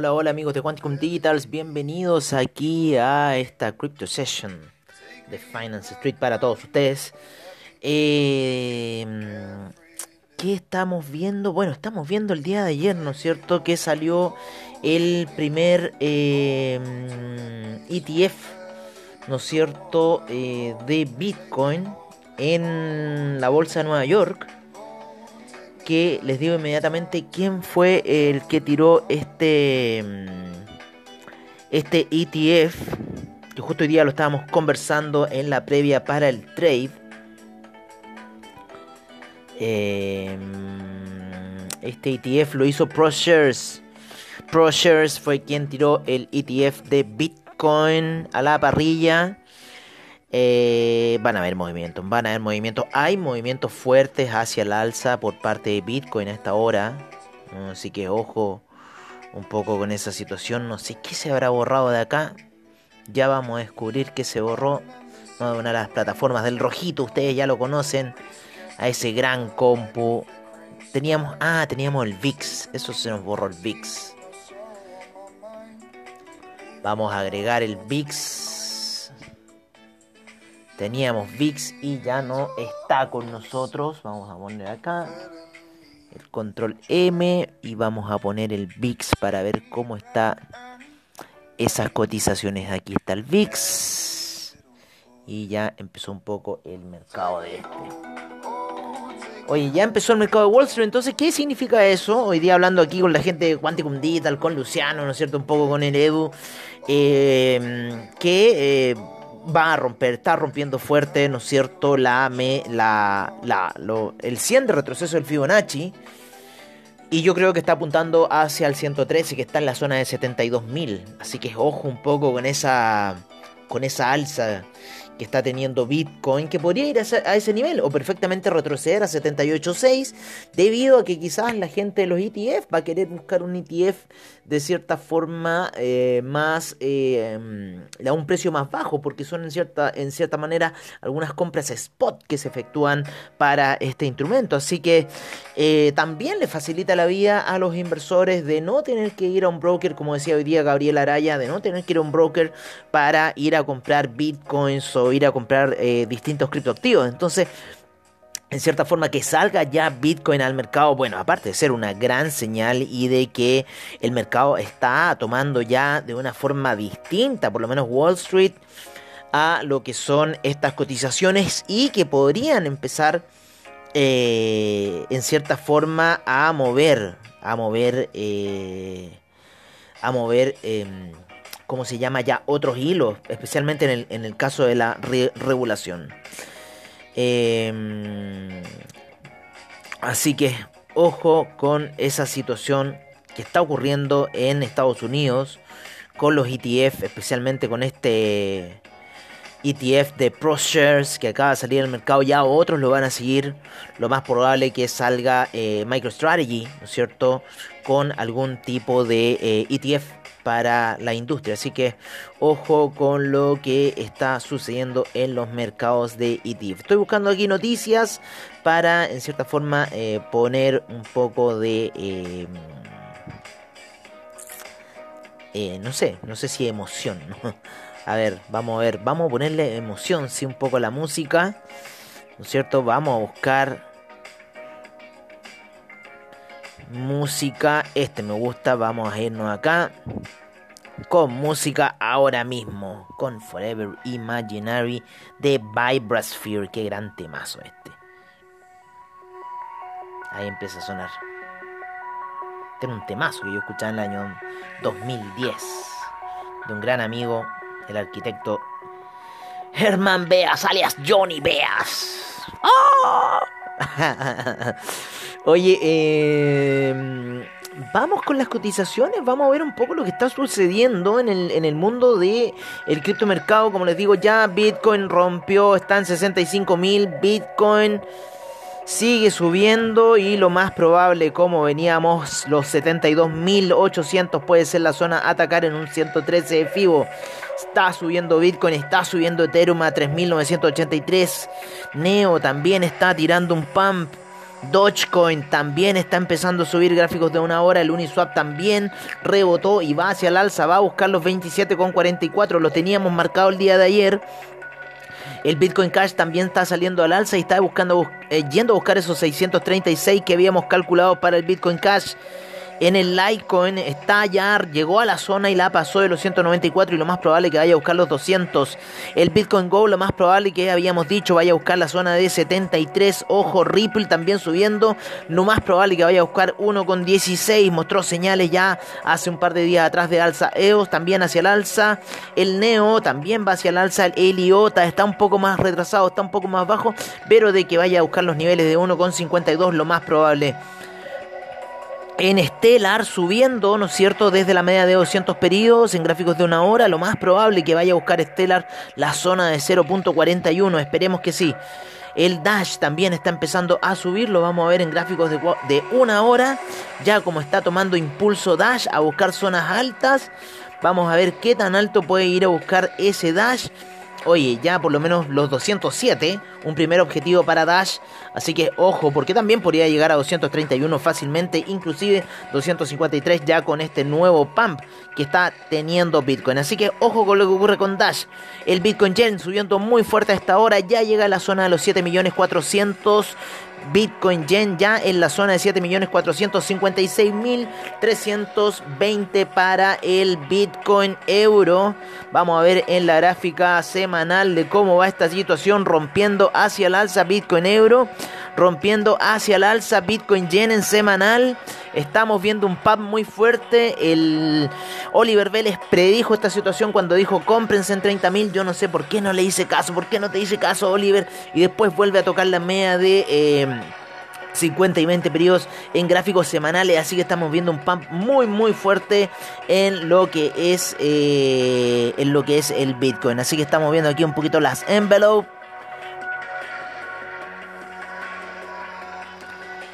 Hola, hola, amigos de Quanticum Digitals, bienvenidos aquí a esta Crypto Session de Finance Street para todos ustedes. Eh, ¿Qué estamos viendo? Bueno, estamos viendo el día de ayer, ¿no es cierto? Que salió el primer ETF, ¿no es cierto? Eh, de Bitcoin en la bolsa de Nueva York que les digo inmediatamente quién fue el que tiró este este ETF que justo hoy día lo estábamos conversando en la previa para el trade. Eh, este ETF lo hizo ProShares ProShares fue quien tiró el ETF de Bitcoin a la parrilla eh, van a haber movimientos, van a haber movimientos. Hay movimientos fuertes hacia el alza por parte de Bitcoin a esta hora. Así que ojo un poco con esa situación. No sé qué se habrá borrado de acá. Ya vamos a descubrir qué se borró. Una de las plataformas del rojito, ustedes ya lo conocen. A ese gran compu. Teníamos. Ah, teníamos el VIX. Eso se nos borró el VIX. Vamos a agregar el VIX. Teníamos VIX y ya no está con nosotros. Vamos a poner acá el control M y vamos a poner el VIX para ver cómo está esas cotizaciones. Aquí está el VIX y ya empezó un poco el mercado de este. Oye, ya empezó el mercado de Wall Street, entonces, ¿qué significa eso? Hoy día hablando aquí con la gente de Quanticum Digital, con Luciano, ¿no es cierto? Un poco con el Edu, eh, que... Eh, va a romper, está rompiendo fuerte, ¿no es cierto? La, me, la, la, lo, el 100 de retroceso del Fibonacci. Y yo creo que está apuntando hacia el 113, que está en la zona de 72.000. Así que ojo un poco con esa, con esa alza que está teniendo Bitcoin, que podría ir a ese, a ese nivel o perfectamente retroceder a 78.6, debido a que quizás la gente de los ETF va a querer buscar un ETF de cierta forma eh, más eh, a un precio más bajo, porque son en cierta, en cierta manera algunas compras spot que se efectúan para este instrumento. Así que eh, también le facilita la vida a los inversores de no tener que ir a un broker, como decía hoy día Gabriel Araya, de no tener que ir a un broker para ir a comprar bitcoins o ir a comprar eh, distintos criptoactivos. Entonces, en cierta forma que salga ya Bitcoin al mercado, bueno, aparte de ser una gran señal y de que el mercado está tomando ya de una forma distinta, por lo menos Wall Street, a lo que son estas cotizaciones y que podrían empezar eh, en cierta forma a mover, a mover, eh, a mover... Eh, ¿cómo se llama ya? Otros hilos, especialmente en el, caso de la re regulación. Eh, así que ojo con esa situación que está ocurriendo en Estados Unidos con los ETF, especialmente con este ETF de ProShares que acaba de salir al mercado, ya otros lo van a seguir. Lo más probable que salga eh, MicroStrategy, ¿no es cierto? Con algún tipo de eh, ETF para la industria. Así que ojo con lo que está sucediendo en los mercados de ETF. Estoy buscando aquí noticias para, en cierta forma, eh, poner un poco de... No sé, no sé si emoción. ¿no? A ver, vamos a ver, vamos a ponerle emoción, sí, un poco a la música. ¿No es cierto? Vamos a buscar música. Este me gusta. Vamos a irnos acá. Con música ahora mismo. Con Forever Imaginary de Vibrasphere. Qué gran temazo este. Ahí empieza a sonar. Este era un temazo que yo escuchaba en el año 2010. De un gran amigo, el arquitecto Herman Beas, alias Johnny Beas. ¡Oh! Oye, eh, vamos con las cotizaciones, vamos a ver un poco lo que está sucediendo en el, en el mundo del el criptomercado. Como les digo, ya Bitcoin rompió, está en 65 mil, Bitcoin sigue subiendo y lo más probable como veníamos los 72.800 puede ser la zona a atacar en un 113 de FIBO está subiendo Bitcoin está subiendo Ethereum a 3.983 Neo también está tirando un pump Dogecoin también está empezando a subir gráficos de una hora. El Uniswap también rebotó y va hacia el alza. Va a buscar los 27,44. Lo teníamos marcado el día de ayer. El Bitcoin Cash también está saliendo al alza y está buscando, eh, yendo a buscar esos 636 que habíamos calculado para el Bitcoin Cash en el Litecoin está ya, llegó a la zona y la pasó de los 194 y lo más probable que vaya a buscar los 200. El Bitcoin Go, lo más probable que habíamos dicho, vaya a buscar la zona de 73. Ojo, Ripple también subiendo. Lo más probable que vaya a buscar 1,16. Mostró señales ya hace un par de días atrás de alza. EOS también hacia el alza. El Neo también va hacia el alza. El Eliota está un poco más retrasado, está un poco más bajo. Pero de que vaya a buscar los niveles de 1,52, lo más probable en Stellar subiendo, ¿no es cierto?, desde la media de 200 periodos en gráficos de una hora. Lo más probable que vaya a buscar Stellar la zona de 0.41. Esperemos que sí. El Dash también está empezando a subir, lo vamos a ver en gráficos de una hora. Ya como está tomando impulso Dash a buscar zonas altas. Vamos a ver qué tan alto puede ir a buscar ese Dash. Oye, ya por lo menos los 207, un primer objetivo para Dash, así que ojo, porque también podría llegar a 231 fácilmente, inclusive 253 ya con este nuevo pump que está teniendo Bitcoin. Así que ojo con lo que ocurre con Dash. El Bitcoin Yen subiendo muy fuerte a esta hora, ya llega a la zona de los 7.400.000 Bitcoin Yen ya en la zona de 7.456.320 para el Bitcoin Euro. Vamos a ver en la gráfica semanal de cómo va esta situación rompiendo hacia el alza Bitcoin Euro, rompiendo hacia el alza Bitcoin Yen en semanal. Estamos viendo un pub muy fuerte. El Oliver Vélez predijo esta situación cuando dijo cómprense en 30.000. Yo no sé por qué no le hice caso, por qué no te hice caso Oliver. Y después vuelve a tocar la media de... Eh, 50 y 20 periodos en gráficos semanales. Así que estamos viendo un pump muy muy fuerte en lo que es eh, en lo que es el Bitcoin. Así que estamos viendo aquí un poquito las envelopes.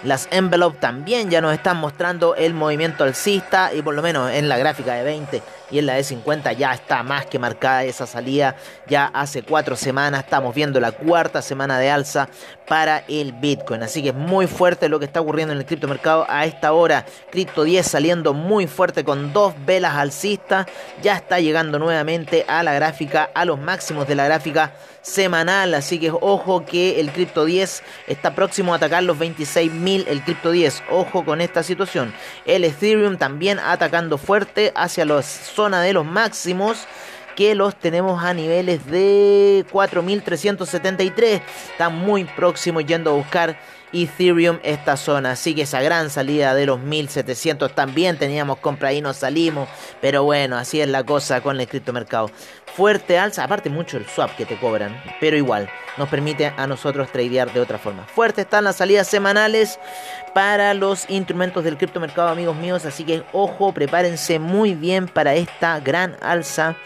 Las envelopes también ya nos están mostrando el movimiento alcista y por lo menos en la gráfica de 20 y en la de 50 ya está más que marcada esa salida. Ya hace cuatro semanas estamos viendo la cuarta semana de alza para el Bitcoin. Así que es muy fuerte lo que está ocurriendo en el criptomercado a esta hora. Cripto 10 saliendo muy fuerte con dos velas alcistas. Ya está llegando nuevamente a la gráfica, a los máximos de la gráfica semanal. Así que ojo que el Crypto 10 está próximo a atacar los 26.000. El Crypto 10, ojo con esta situación. El Ethereum también atacando fuerte hacia la zona de los máximos que los tenemos a niveles de 4.373. Está muy próximo yendo a buscar Ethereum esta zona. Así que esa gran salida de los 1700 también teníamos compra y nos salimos. Pero bueno, así es la cosa con el criptomercado. Fuerte alza, aparte mucho el swap que te cobran, pero igual nos permite a nosotros tradear de otra forma. Fuerte están las salidas semanales para los instrumentos del criptomercado, amigos míos. Así que ojo, prepárense muy bien para esta gran alza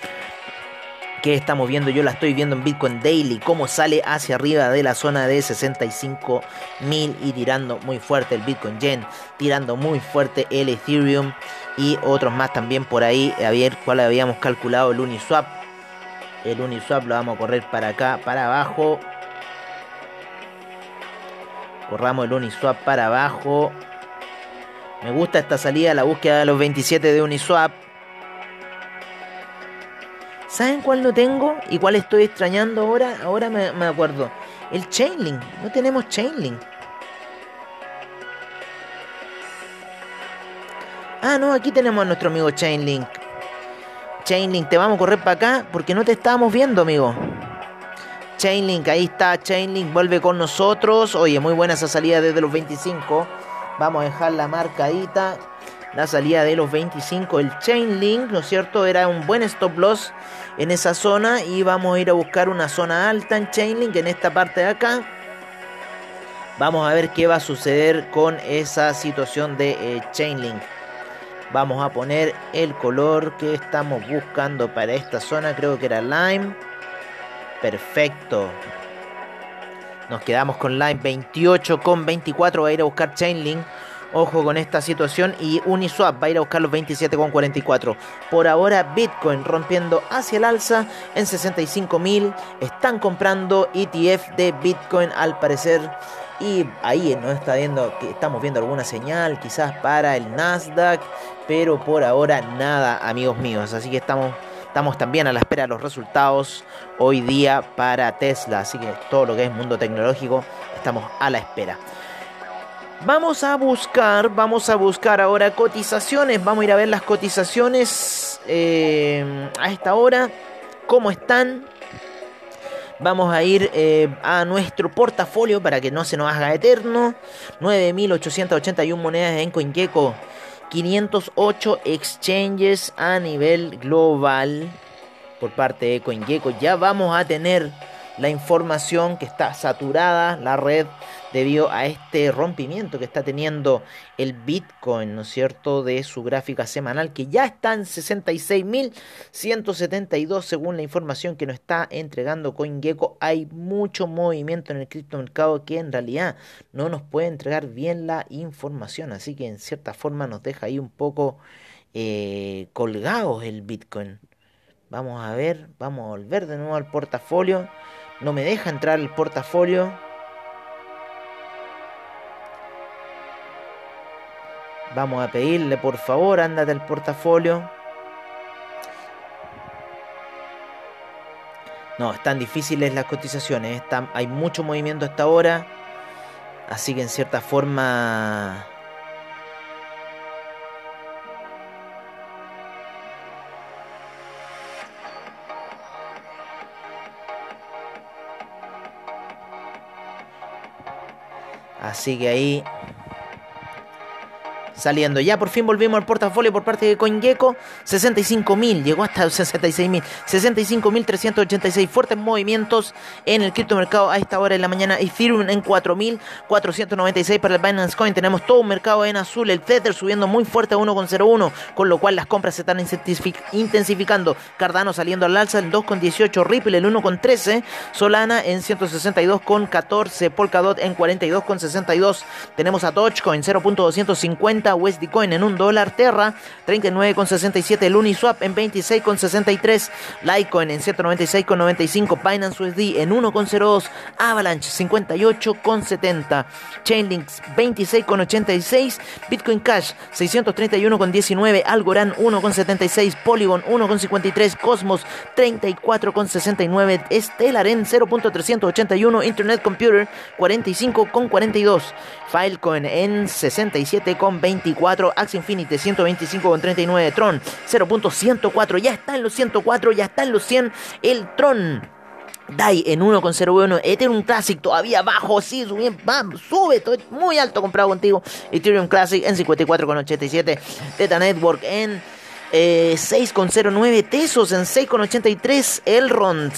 que estamos viendo, yo la estoy viendo en Bitcoin Daily, cómo sale hacia arriba de la zona de 65 mil y tirando muy fuerte el Bitcoin Yen, tirando muy fuerte el Ethereum y otros más también por ahí, a ver cuál habíamos calculado el Uniswap. El Uniswap lo vamos a correr para acá, para abajo. Corramos el Uniswap para abajo. Me gusta esta salida, la búsqueda de los 27 de Uniswap. ¿Saben cuál no tengo y cuál estoy extrañando ahora? Ahora me, acuerdo. El Chainlink. No tenemos Chainlink. Ah, no, aquí tenemos a nuestro amigo Chainlink. Chainlink, te vamos a correr para acá porque no te estábamos viendo, amigo. Chainlink, ahí está. Chainlink vuelve con nosotros. Oye, muy buena esa salida desde los 25. Vamos a dejar la marcadita la salida de los 25. El chain link, ¿no es cierto? Era un buen stop loss en esa zona y vamos a ir a buscar una zona alta en chain link en esta parte de acá. Vamos a ver qué va a suceder con esa situación de eh, chain link. Vamos a poner el color que estamos buscando para esta zona. Creo que era lime. Perfecto. Nos quedamos con Lime 28 con 24. Va a ir a buscar Chainlink. Ojo con esta situación. Y Uniswap va a ir a buscar los 27 con 44. Por ahora Bitcoin rompiendo hacia el alza en 65.000. Están comprando ETF de Bitcoin al parecer. Y ahí nos está viendo que estamos viendo alguna señal quizás para el Nasdaq. Pero por ahora nada amigos míos. Así que estamos Estamos también a la espera de los resultados hoy día para Tesla, así que todo lo que es mundo tecnológico estamos a la espera. Vamos a buscar, vamos a buscar ahora cotizaciones, vamos a ir a ver las cotizaciones eh, a esta hora, cómo están. Vamos a ir eh, a nuestro portafolio para que no se nos haga eterno. 9.881 monedas en CoinGecko 508 exchanges a nivel global por parte de CoinGecko. Ya vamos a tener la información que está saturada la red debido a este rompimiento que está teniendo el Bitcoin, ¿no es cierto?, de su gráfica semanal, que ya está en 66.172 según la información que nos está entregando CoinGecko. Hay mucho movimiento en el criptomercado que en realidad no nos puede entregar bien la información, así que en cierta forma nos deja ahí un poco eh, colgados el Bitcoin. Vamos a ver, vamos a volver de nuevo al portafolio. No me deja entrar el portafolio. Vamos a pedirle, por favor, ándate el portafolio. No, están difíciles las cotizaciones. hay mucho movimiento hasta ahora. Así que en cierta forma... Así que ahí saliendo. Ya por fin volvimos al portafolio por parte de CoinGecko. 65.000, llegó hasta 66.000. 65.386 fuertes movimientos en el criptomercado a esta hora de la mañana. Ethereum en 4.496 para el Binance Coin. Tenemos todo un mercado en azul. El Tether subiendo muy fuerte a 1.01, con lo cual las compras se están intensificando. Cardano saliendo al alza en 2.18. Ripple en 1.13. Solana en 162.14. Polkadot en 42.62. Tenemos a Dogecoin 0.250. USD Coin en un dólar, Terra 39,67, el Uniswap en 26,63, Litecoin en 196,95, Binance USD en 1,02, Avalanche 58,70, Chainlinks 26,86, Bitcoin Cash 631,19, Algorand 1,76, Polygon 1,53, Cosmos 34,69, Stellar en 0.381, Internet Computer 45,42, Filecoin en 67,20 24, Axie Infinity 125,39, Tron 0.104, ya está en los 104, ya está en los 100, el Tron. DAI en 1,01, Ethereum Classic todavía bajo, sí, sube, sube, estoy muy alto comprado contigo. Ethereum Classic en 54,87, Teta Network en 6,09 eh, Tesos en 6,83 Elrond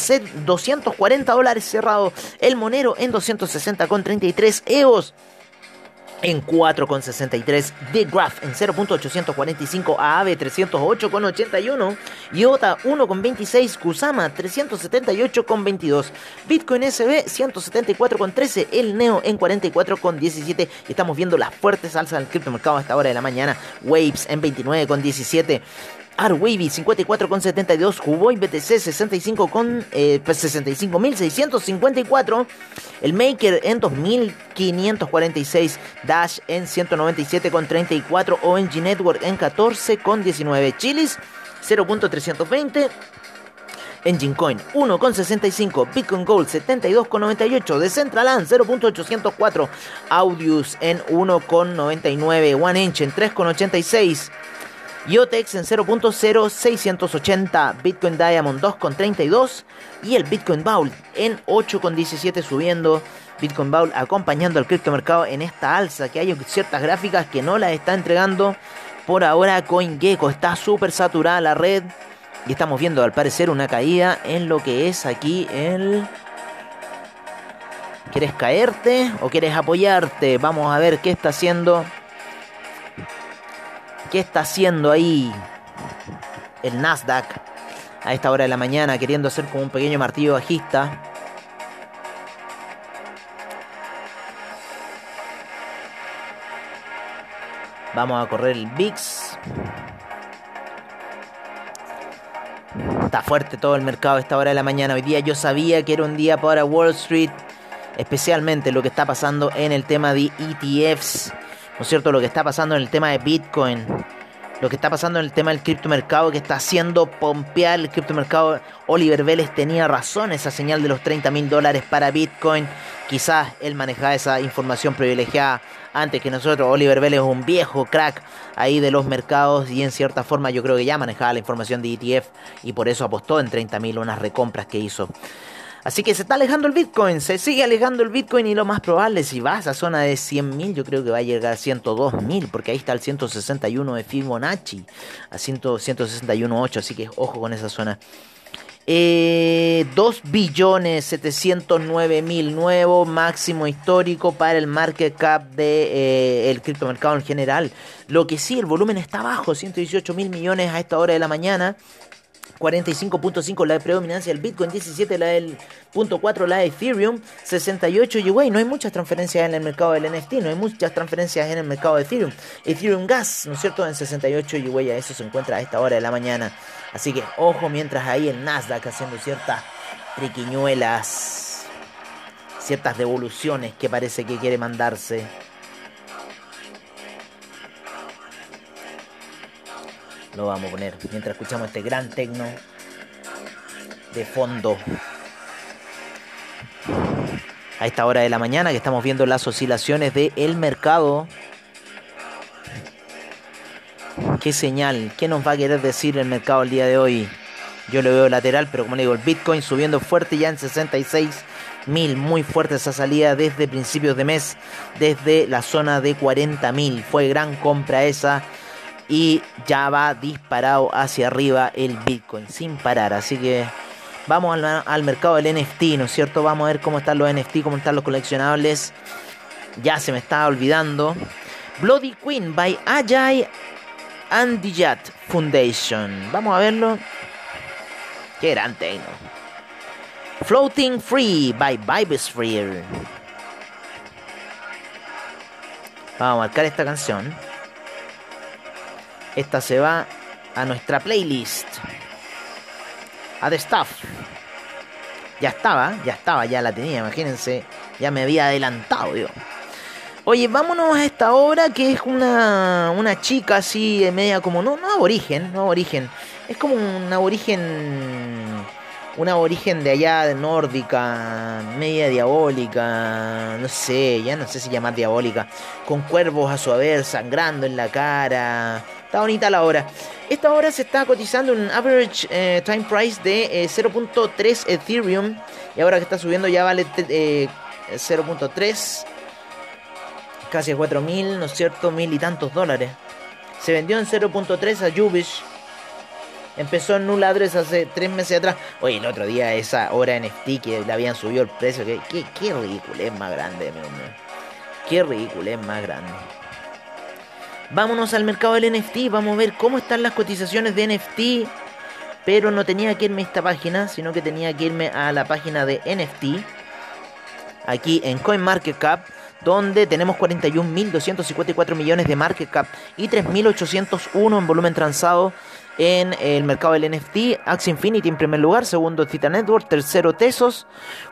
240 dólares cerrado El Monero en 260,33 EOS en 4,63, The Graph en 0.845, AAVE 308,81, IOTA 1,26, Kusama 378,22, Bitcoin SB 174,13, el Neo en 44,17 y estamos viendo las fuertes alzas del criptomercado a esta hora de la mañana, Waves en 29,17, Arwavy 54,72, Huboy BTC 65 con, 65.654, eh, el Maker en 2.546, Dash en 197,34, ONG Network en 14,19, Chilis 0.320, Engine Coin 1,65, Bitcoin Gold 72,98, Decentraland 0.804, Audius en 1,99, One Inch en 3,86. Yotex en 0.0680, Bitcoin Diamond 2.32 y el Bitcoin Bowl en 8.17 subiendo. Bitcoin Bowl acompañando al criptomercado en esta alza que hay ciertas gráficas que no las está entregando por ahora CoinGecko. Está súper saturada la red y estamos viendo al parecer una caída en lo que es aquí el... ¿Quieres caerte o quieres apoyarte? Vamos a ver qué está haciendo ¿Qué está haciendo ahí el Nasdaq a esta hora de la mañana queriendo hacer como un pequeño martillo bajista? Vamos a correr el VIX. Está fuerte todo el mercado a esta hora de la mañana. Hoy día yo sabía que era un día para Wall Street. Especialmente lo que está pasando en el tema de ETFs. ¿No es cierto? Lo que está pasando en el tema de Bitcoin lo que está pasando en el tema del criptomercado que está haciendo pompear el criptomercado. Oliver Vélez tenía razón, esa señal de los 30 mil dólares para Bitcoin. Quizás él manejaba esa información privilegiada antes que nosotros. Oliver Vélez es un viejo crack ahí de los mercados y en cierta forma yo creo que ya manejaba la información de ETF y por eso apostó en 30 mil unas recompras que hizo. Así que se está alejando el Bitcoin, se sigue alejando el Bitcoin y lo más probable, si va a esa zona de 100.000, yo creo que va a llegar a 102.000, porque ahí está el 161 de Fibonacci, a 161.8, así que ojo con esa zona. Eh, 2 billones 709 mil nuevo máximo histórico para el market cap de, eh, criptomercado en general. Lo que sí, el volumen está bajo, 118 mil millones a esta hora de la mañana. 45.5 la de predominancia del Bitcoin, 17 la del .4 la de Ethereum, 68 y no hay muchas transferencias en el mercado del NFT, no hay muchas transferencias en el mercado de Ethereum. Ethereum Gas, ¿no es cierto? En 68 y eso se encuentra a esta hora de la mañana. Así que ojo mientras ahí el Nasdaq haciendo ciertas triquiñuelas, ciertas devoluciones que parece que quiere mandarse. Lo vamos a poner mientras escuchamos este gran tecno de fondo. A esta hora de la mañana que estamos viendo las oscilaciones del el mercado. ¿Qué señal? ¿Qué nos va a querer decir el mercado el día de hoy? Yo lo veo lateral, pero como le digo, el Bitcoin subiendo fuerte ya en 66 mil. Muy fuerte esa salida desde principios de mes, desde la zona de 40 mil. Fue gran compra esa y ya va disparado hacia arriba el Bitcoin sin parar. Así que vamos al, mercado del NFT, ¿no es cierto? Vamos a ver cómo están los NFT, cómo están los coleccionables. Ya se me estaba olvidando. Bloody Queen by Ajay Andijat Foundation. Vamos a verlo. Qué gran techno. Floating Free by Vibesphere. Vamos a marcar esta canción. Esta se va a nuestra playlist. A The Stuff. Ya estaba, ya estaba, ya la tenía, imagínense. Ya me había adelantado yo. Oye, vámonos a esta obra que es una, una chica así, media como, no, no aborigen, no aborigen. Es como un aborigen una aborigen de allá de nórdica, media diabólica, no sé, ya no sé si llamar diabólica, con cuervos a su haber sangrando en la cara. Está bonita la hora. Esta hora se está cotizando un average eh, time price de 0.3 eh, Ethereum y ahora que está subiendo ya vale 0.3 eh, casi a 4.000, ¿no es cierto? Mil y tantos dólares. Se vendió en 0.3 a Jubish Empezó en Null Address hace tres meses atrás. Oye, el otro día esa hora NFT que le habían subido el precio. Que, qué, qué ridículo es más grande, mi hombre. Qué ridículo es más grande. Vámonos al mercado del NFT. Vamos a ver cómo están las cotizaciones de NFT. Pero no tenía que irme a esta página, sino que tenía que irme a la página de NFT. Aquí en CoinMarketCap donde tenemos 41.254 millones de market cap y 3.801 en volumen transado en el mercado del NFT. Axie Infinity en primer lugar, segundo Cita Network, tercero Tesos,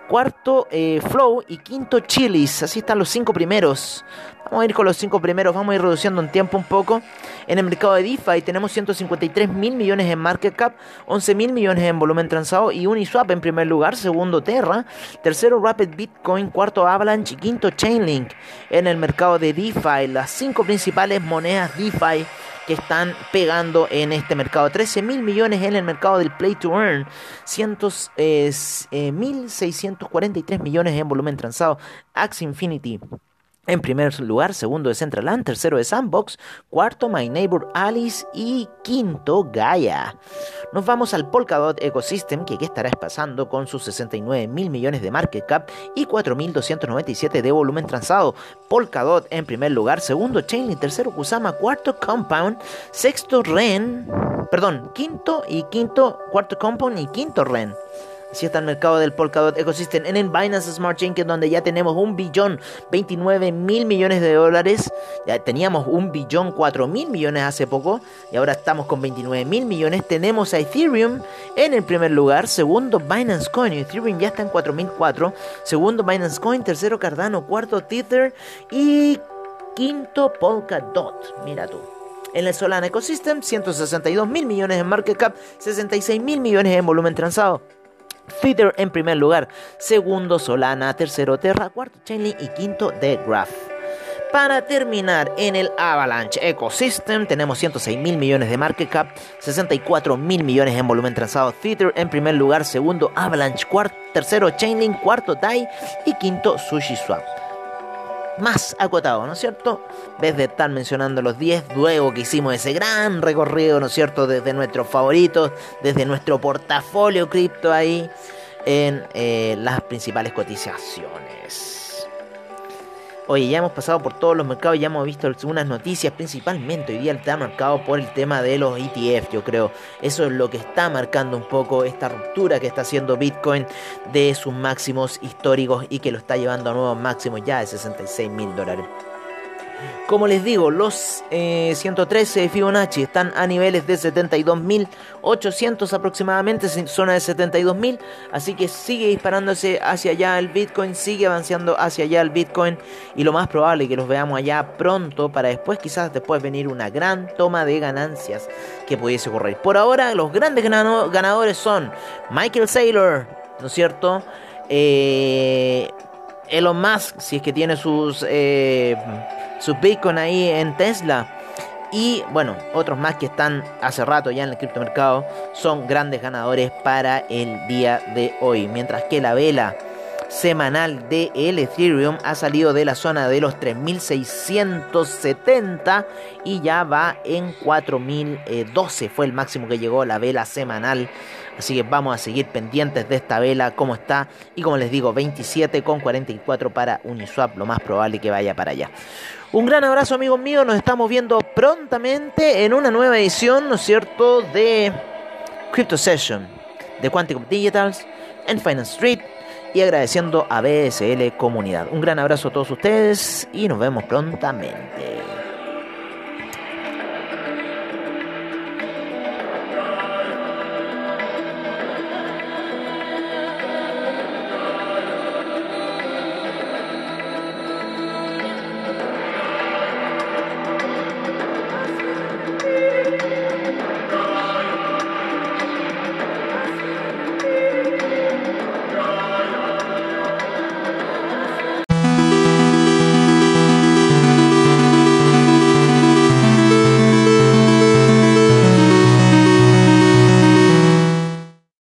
cuarto eh, Flow y quinto Chilis. Así están los cinco primeros. Vamos a ir con los cinco primeros, vamos a ir reduciendo en tiempo un poco. En el mercado de DeFi tenemos 153 mil millones en market cap, 11 mil millones en volumen transado y Uniswap en primer lugar, segundo Terra, tercero Rapid Bitcoin, cuarto Avalanche y quinto Chainlink. En el mercado de DeFi, las cinco principales monedas DeFi que están pegando en este mercado. 13 mil millones en el mercado del Play to Earn. 1.643 eh, millones en volumen transado. Axie Infinity en primer lugar, segundo de Centraland, tercero de Sandbox, cuarto My Neighbor Alice y quinto Gaia. Nos vamos al Polkadot Ecosystem que estará pasando con sus 69 mil millones de market cap y 4.297 de volumen transado. Polkadot en primer lugar, segundo Chainlink, tercero Kusama, cuarto Compound, sexto Ren, perdón, quinto y quinto, cuarto Compound y quinto Ren. Así está el mercado del Polkadot Ecosystem en el Binance Smart Chain, que es donde ya tenemos un billón 29 mil millones de dólares. Ya teníamos un billón 4 mil millones hace poco y ahora estamos con 29 mil millones. Tenemos a Ethereum en el primer lugar, segundo Binance Coin. Ethereum ya está en 4004. Segundo Binance Coin, tercero Cardano, cuarto Tether y quinto Polkadot. Mira tú. En el Solana Ecosystem, 162 mil millones en market cap, 66 mil millones en volumen transado. Feeder en primer lugar, segundo Solana, tercero Terra, cuarto Chainlink y quinto The Graph. Para terminar, en el Avalanche Ecosystem tenemos 106 mil millones de market cap, 64 mil millones en volumen transado. Feeder en primer lugar, segundo Avalanche, cuarto, tercero Chainlink, cuarto DAI y quinto SushiSwap más acotado, ¿no es cierto? Desde estar mencionando los 10, luego que hicimos ese gran recorrido, ¿no es cierto? Desde nuestros favoritos, desde nuestro portafolio cripto ahí, en eh, las principales cotizaciones. Oye, ya hemos pasado por todos los mercados, ya hemos visto algunas noticias, principalmente hoy día está marcado por el tema de los ETF, yo creo. Eso es lo que está marcando un poco esta ruptura que está haciendo Bitcoin de sus máximos históricos y que lo está llevando a nuevos máximos ya de 66 mil dólares. Como les digo, los 113 eh, de Fibonacci están a niveles de 72.800 aproximadamente, zona de 72.000, así que sigue disparándose hacia allá el Bitcoin, sigue avanzando hacia allá el Bitcoin y lo más probable es que los veamos allá pronto para después quizás después venir una gran toma de ganancias que pudiese ocurrir. Por ahora los grandes ganadores son Michael Saylor, ¿no es cierto? Eh, Elon Musk, si es que tiene sus... Eh, su Bitcoin ahí en Tesla. Y bueno, otros más que están hace rato ya en el criptomercado son grandes ganadores para el día de hoy. Mientras que la vela semanal de el Ethereum ha salido de la zona de los 3670 y ya va en 4012. Fue el máximo que llegó la vela semanal Así que vamos a seguir pendientes de esta vela, cómo está. Y como les digo, 27 con 44 para Uniswap, lo más probable que vaya para allá. Un gran abrazo amigos míos, nos estamos viendo prontamente en una nueva edición, ¿no es cierto?, de Crypto Session de Quanticum Digitals en Finance Street y agradeciendo a BSL Comunidad. Un gran abrazo a todos ustedes y nos vemos prontamente.